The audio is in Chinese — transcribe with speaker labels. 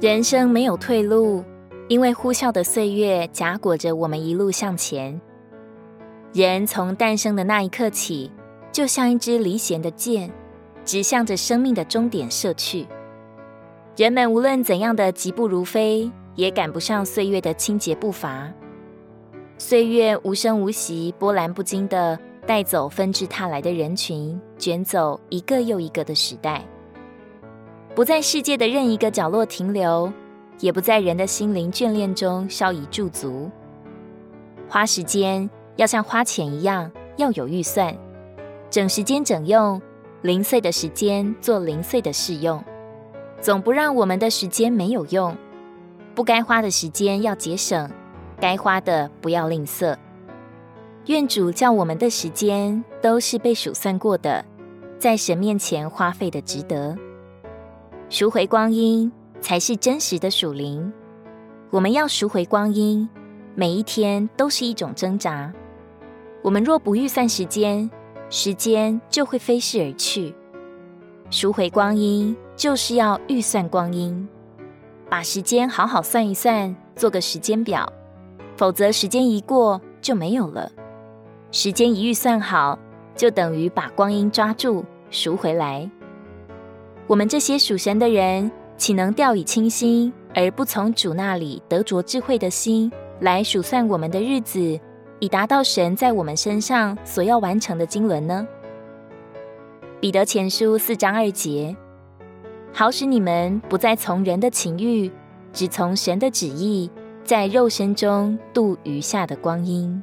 Speaker 1: 人生没有退路，因为呼啸的岁月夹裹着我们一路向前。人从诞生的那一刻起，就像一支离弦的箭，直向着生命的终点射去。人们无论怎样的疾步如飞，也赶不上岁月的清洁步伐。岁月无声无息、波澜不惊地带走纷至沓来的人群，卷走一个又一个的时代。不在世界的任一个角落停留，也不在人的心灵眷恋中稍一驻足。花时间要像花钱一样，要有预算，整时间整用，零碎的时间做零碎的事用，总不让我们的时间没有用。不该花的时间要节省，该花的不要吝啬。愿主叫我们的时间都是被数算过的，在神面前花费的值得。赎回光阴才是真实的属灵。我们要赎回光阴，每一天都是一种挣扎。我们若不预算时间，时间就会飞逝而去。赎回光阴就是要预算光阴，把时间好好算一算，做个时间表。否则时间一过就没有了。时间一预算好，就等于把光阴抓住，赎回来。我们这些属神的人，岂能掉以轻心，而不从主那里得着智慧的心来数算我们的日子，以达到神在我们身上所要完成的经纶呢？彼得前书四章二节，好使你们不再从人的情欲，只从神的旨意，在肉身中度余下的光阴。